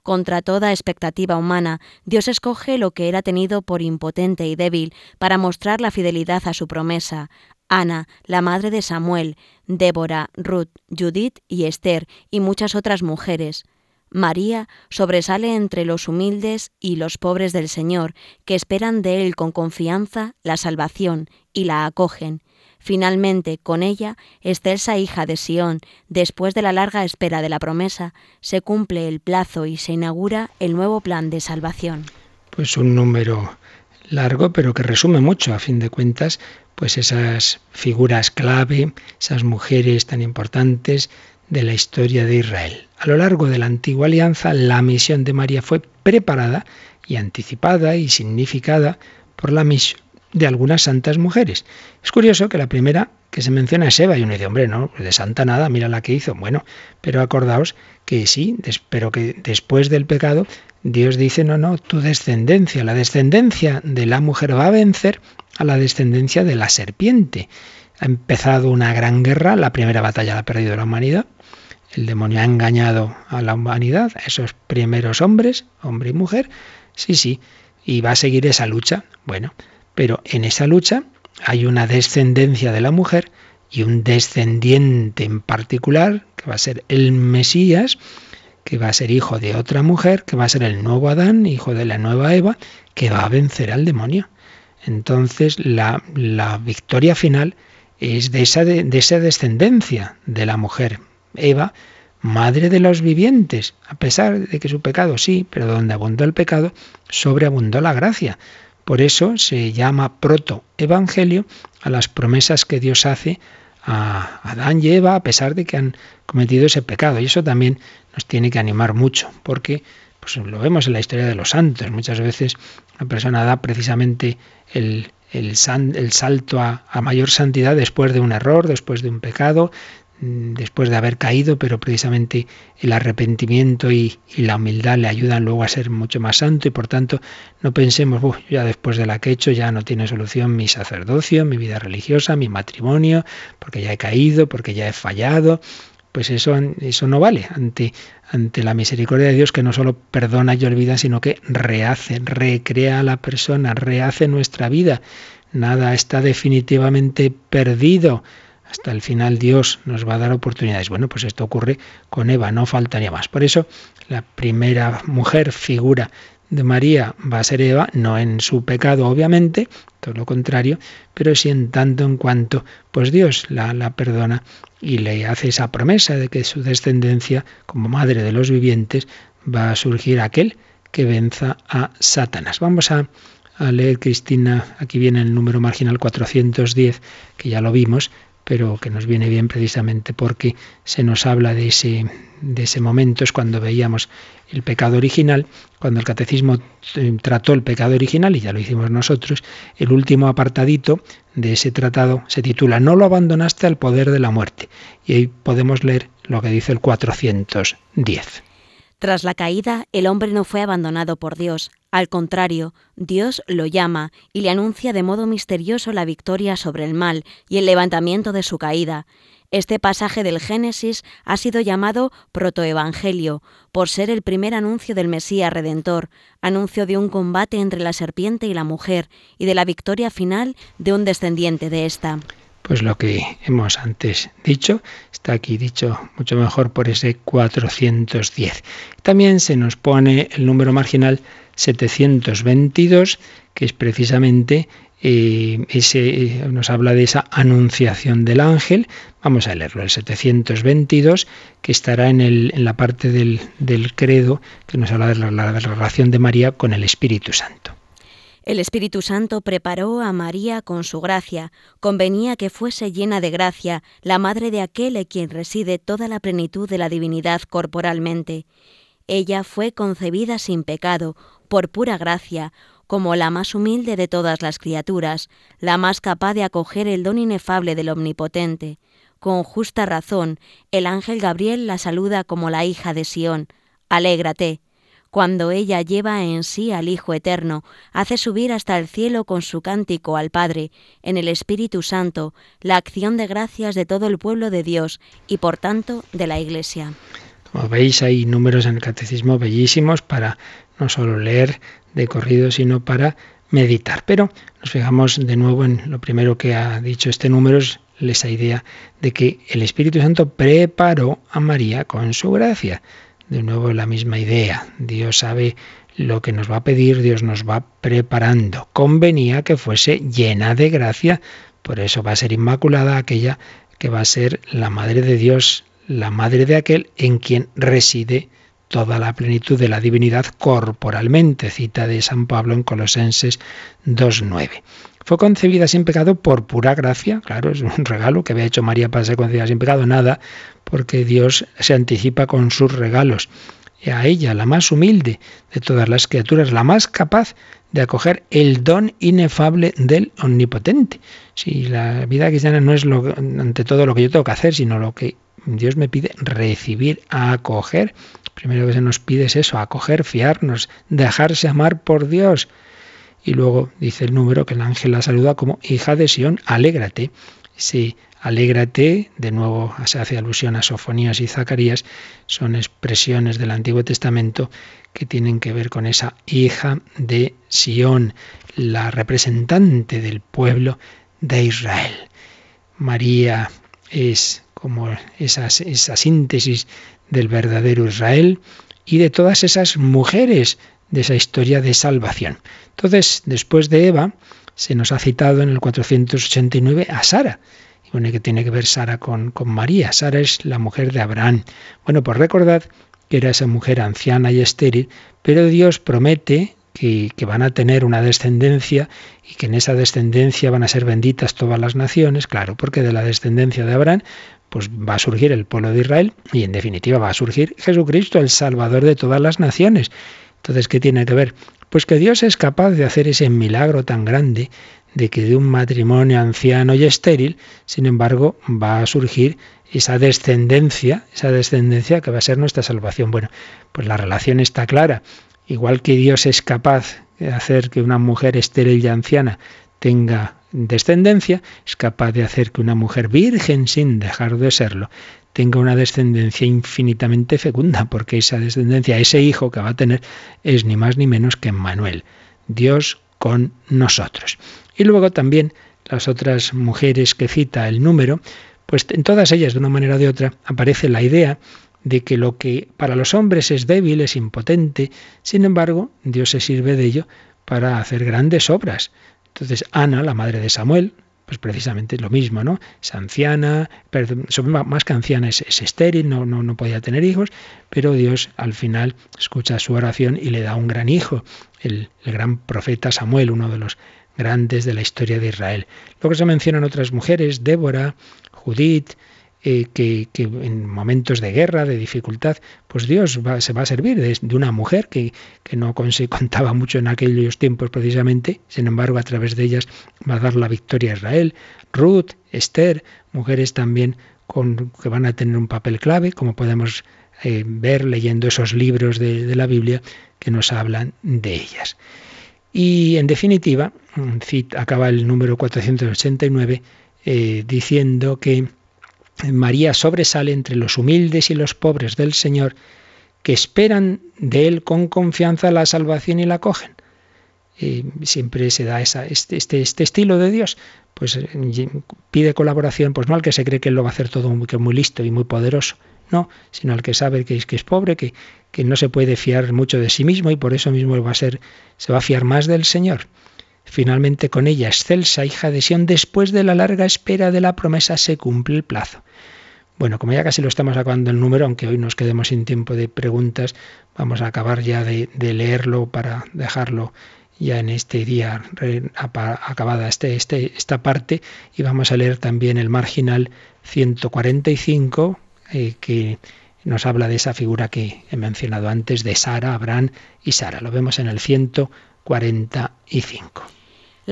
Contra toda expectativa humana, Dios escoge lo que era tenido por impotente y débil para mostrar la fidelidad a su promesa. Ana, la madre de Samuel, Débora, Ruth, Judith y Esther y muchas otras mujeres. María sobresale entre los humildes y los pobres del Señor, que esperan de Él con confianza la salvación y la acogen. Finalmente, con ella, excelsa hija de Sión, después de la larga espera de la promesa, se cumple el plazo y se inaugura el nuevo plan de salvación.
Pues un número largo, pero que resume mucho, a fin de cuentas, pues esas figuras clave, esas mujeres tan importantes de la historia de Israel. A lo largo de la antigua alianza, la misión de María fue preparada y anticipada y significada por la misión de algunas santas mujeres. Es curioso que la primera que se menciona es Eva y uno dice, hombre, no, de santa nada, mira la que hizo. Bueno, pero acordaos que sí, pero que después del pecado Dios dice, no, no, tu descendencia, la descendencia de la mujer va a vencer a la descendencia de la serpiente. Ha empezado una gran guerra, la primera batalla la ha perdido la humanidad, el demonio ha engañado a la humanidad, a esos primeros hombres, hombre y mujer, sí, sí, y va a seguir esa lucha. Bueno, pero en esa lucha hay una descendencia de la mujer y un descendiente en particular, que va a ser el Mesías, que va a ser hijo de otra mujer, que va a ser el nuevo Adán, hijo de la nueva Eva, que va a vencer al demonio. Entonces la, la victoria final es de esa, de, de esa descendencia de la mujer. Eva, madre de los vivientes, a pesar de que su pecado sí, pero donde abundó el pecado, sobreabundó la gracia. Por eso se llama proto-evangelio a las promesas que Dios hace a Adán y Eva a pesar de que han cometido ese pecado. Y eso también nos tiene que animar mucho, porque pues, lo vemos en la historia de los santos. Muchas veces una persona da precisamente el, el, salto a, mayor santidad después de un error, después de un pecado, después de haber caído, pero precisamente el arrepentimiento y, y, la humildad le ayudan luego a ser mucho más santo y por tanto no pensemos, ya después de la que he hecho ya no tiene solución mi sacerdocio, mi vida religiosa, mi matrimonio, porque ya he caído, porque ya he fallado. pues eso, eso no vale ante, ante la misericordia de Dios que no solo perdona y olvida, sino que rehace, recrea a la persona, rehace nuestra vida. Nada está definitivamente perdido. Hasta el final Dios nos va a dar oportunidades. Bueno, pues esto ocurre con Eva, no faltaría más. Por eso la primera mujer figura de María va a ser Eva, no en su pecado, obviamente, todo lo contrario, pero sí en tanto en cuanto, pues Dios la, la perdona y le hace esa promesa de que su descendencia, como madre de los vivientes, va a surgir aquel que venza a Satanás. Vamos a, a leer, Cristina, aquí viene el número marginal 410, que ya lo vimos, pero que nos viene bien precisamente porque se nos habla de ese, de ese momento, es cuando veíamos el pecado original, cuando el catecismo eh, trató el pecado original, y ya lo hicimos nosotros, el último apartadito de ese tratado se titula No lo abandonaste al poder de la muerte. Y ahí podemos leer lo que dice el 410.
Tras la caída, el hombre no fue abandonado por Dios. Al contrario, Dios lo llama y le anuncia de modo misterioso la victoria sobre el mal y el levantamiento de su caída. Este pasaje del Génesis ha sido llamado protoevangelio por ser el primer anuncio del Mesías Redentor, anuncio de un combate entre la serpiente y la mujer y de la victoria final de un descendiente de esta.
Pues lo que hemos antes dicho está aquí dicho mucho mejor por ese 410. También se nos pone el número marginal 722, que es precisamente eh, ese, nos habla de esa anunciación del ángel. Vamos a leerlo, el 722, que estará en, la parte del, del, credo que nos habla de la relación de María con el Espíritu Santo.
El Espíritu Santo preparó a María con su gracia. Convenía que fuese llena de gracia, la madre de aquel en quien reside toda la plenitud de la divinidad corporalmente. Ella fue concebida sin pecado, por pura gracia, como la más humilde de todas las criaturas, la más capaz de acoger el don inefable del Omnipotente. Con justa razón, el ángel Gabriel la saluda como la hija de Sión. Alégrate. Cuando ella lleva en sí al Hijo Eterno, hace subir hasta el cielo con su cántico al Padre, en el Espíritu Santo, la acción de gracias de todo el pueblo de Dios y por tanto de la Iglesia.
Como veis, hay números en el catecismo bellísimos para no solo leer de corrido, sino para meditar. Pero nos fijamos de nuevo en lo primero que ha dicho este número, es esa idea de que el Espíritu Santo preparó a María con su gracia. De nuevo la misma idea. Dios sabe lo que nos va a pedir, Dios nos va preparando. Convenía que fuese llena de gracia, por eso va a ser inmaculada aquella que va a ser la Madre de Dios, la Madre de aquel en quien reside toda la plenitud de la divinidad corporalmente, cita de San Pablo en Colosenses 2.9. Fue concebida sin pecado por pura gracia, claro, es un regalo que había hecho María para ser concebida sin pecado, nada, porque Dios se anticipa con sus regalos. Y a ella, la más humilde de todas las criaturas, la más capaz de acoger el don inefable del Omnipotente. Si la vida cristiana no es lo, ante todo lo que yo tengo que hacer, sino lo que Dios me pide recibir, acoger. Primero que se nos pide es eso, acoger, fiarnos, dejarse amar por Dios. Y luego dice el número que el ángel la saluda como hija de Sión, alégrate. Sí, alégrate, de nuevo se hace alusión a Sofonías y Zacarías, son expresiones del Antiguo Testamento que tienen que ver con esa hija de Sión, la representante del pueblo de Israel. María es como esa, esa síntesis del verdadero Israel y de todas esas mujeres de esa historia de salvación. Entonces, después de Eva, se nos ha citado en el 489 a Sara. Y bueno, que tiene que ver Sara con, con María? Sara es la mujer de Abraham. Bueno, pues recordad que era esa mujer anciana y estéril, pero Dios promete que, que, van a tener una descendencia y que en esa descendencia van a ser benditas todas las naciones, claro, porque de la descendencia de Abraham pues va a surgir el pueblo de Israel y en definitiva va a surgir Jesucristo, el Salvador de todas las naciones. Entonces, ¿qué tiene que ver? Pues que Dios es capaz de hacer ese milagro tan grande de que de un matrimonio anciano y estéril, sin embargo, va a surgir esa descendencia, esa descendencia que va a ser nuestra salvación. Bueno, pues la relación está clara. Igual que Dios es capaz de hacer que una mujer estéril y anciana tenga descendencia, es capaz de hacer que una mujer virgen sin dejar de serlo tenga una descendencia infinitamente fecunda, porque esa descendencia, ese hijo que va a tener, es ni más ni menos que Manuel, Dios con nosotros. Y luego también las otras mujeres que cita el número, pues en todas ellas, de una manera o de otra, aparece la idea de que lo que para los hombres es débil, es impotente, sin embargo, Dios se sirve de ello para hacer grandes obras. Entonces, Ana, la madre de Samuel, pues precisamente es lo mismo, ¿no? Es anciana, más que anciana, es, es estéril, no, no, no podía tener hijos, pero Dios al final escucha su oración y le da un gran hijo, el, el gran profeta Samuel, uno de los grandes de la historia de Israel. Luego se mencionan otras mujeres, Débora, Judith, eh, que, en momentos de guerra, de dificultad, pues Dios va, se va a servir de, una mujer que, que, no se [LAUGHS] contaba mucho en aquellos tiempos precisamente, sin embargo a través de ellas va a dar la victoria a Israel. Ruth, Esther, mujeres también con, que van a tener un papel clave, como podemos eh, ver leyendo esos libros de, de la Biblia que nos hablan de ellas. Y en definitiva, acaba el número 489 eh, diciendo que María sobresale entre los humildes y los pobres del Señor que esperan de Él con confianza la salvación y la cogen. Eh, siempre se da esa, este, este, este, estilo de Dios, pues pide colaboración, pues no al que se cree que Él lo va a hacer todo muy, que muy listo y muy poderoso, no, sino al que sabe que es, que es pobre, que, que no se puede fiar mucho de sí mismo y por eso mismo va a ser, se va a fiar más del Señor. Finalmente con ella, excelsa hija de Sión, después de la larga espera de la promesa se cumple el plazo. Bueno, como ya casi lo estamos acabando el número, aunque hoy nos quedemos sin tiempo de preguntas, vamos a acabar ya de, leerlo para dejarlo ya en este día acabada este, este, esta parte y vamos a leer también el marginal 145 eh, que nos habla de esa figura que he mencionado antes de Sara, Abraham y Sara. Lo vemos en el 145.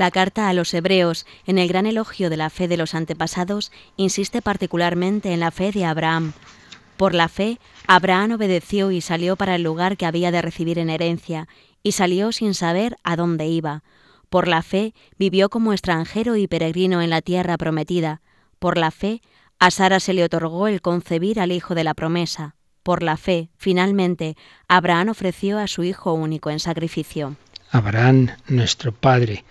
La carta a los hebreos, en el gran elogio de la fe de los antepasados, insiste particularmente en la fe de Abraham. Por la fe, Abraham obedeció y salió para el lugar que había de recibir en herencia, y salió sin saber a dónde iba. Por la fe, vivió como extranjero y peregrino en la tierra prometida. Por la fe, a Sara se le otorgó el concebir al hijo de la promesa. Por la fe, finalmente, Abraham ofreció a su hijo único en sacrificio.
Abraham, nuestro Padre,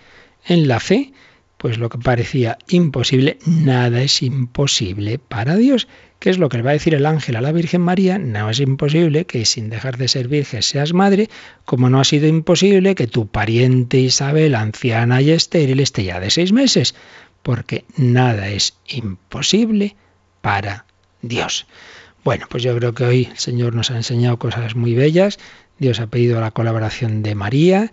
en la fe, pues lo que parecía imposible, nada es imposible para Dios. ¿Qué es lo que le va a decir el ángel a la Virgen María? No es imposible que sin dejar de ser virgen seas madre, como no ha sido imposible que tu pariente Isabel, anciana y estéril, esté ya de seis meses, porque nada es imposible para Dios. Bueno, pues yo creo que hoy el Señor nos ha enseñado cosas muy bellas. Dios ha pedido la colaboración de María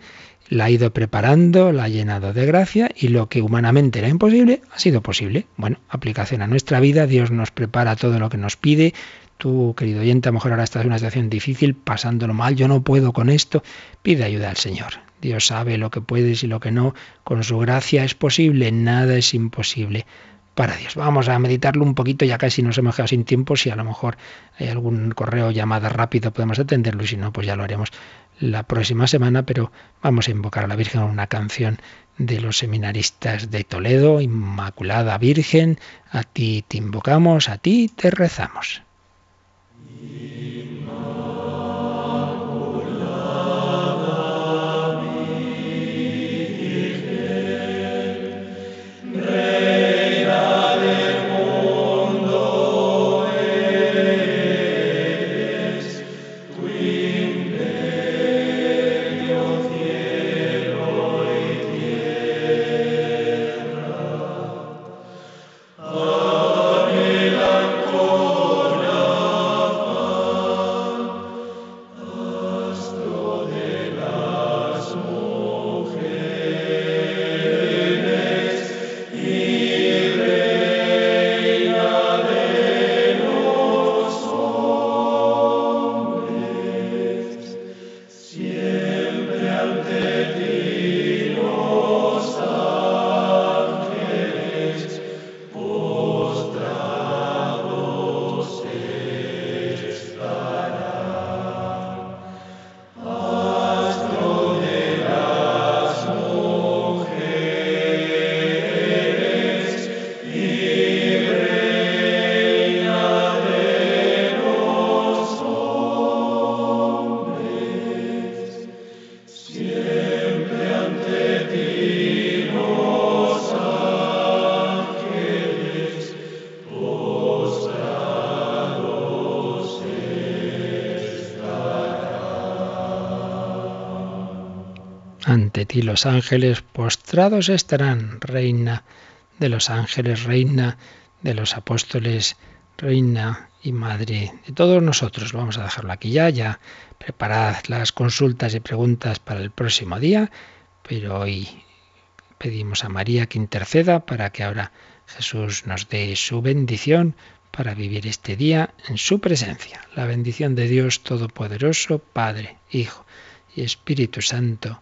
la ha ido preparando, la ha llenado de gracia y lo que humanamente era imposible ha sido posible. Bueno, aplicación a nuestra vida, Dios nos prepara todo lo que nos pide. Tú, querido oyente, a lo mejor ahora estás en una situación difícil, pasándolo mal, yo no puedo con esto, pide ayuda al Señor. Dios sabe lo que puedes y lo que no, con su gracia es posible, nada es imposible para Dios. Vamos a meditarlo un poquito, ya casi nos hemos quedado sin tiempo, si a lo mejor hay algún correo llamada rápido podemos atenderlo y si no, pues ya lo haremos la próxima semana, pero vamos a invocar a la Virgen en una canción de los seminaristas de Toledo, Inmaculada Virgen, a ti te invocamos, a ti te rezamos. Ti los ángeles postrados estarán, reina de los ángeles, reina de los apóstoles, reina y madre de todos nosotros. Vamos a dejarlo aquí ya, ya preparad las consultas y preguntas para el próximo día, pero hoy pedimos a María que interceda para que ahora Jesús nos dé su bendición para vivir este día en su presencia. La bendición de Dios Todopoderoso, Padre, Hijo y Espíritu Santo,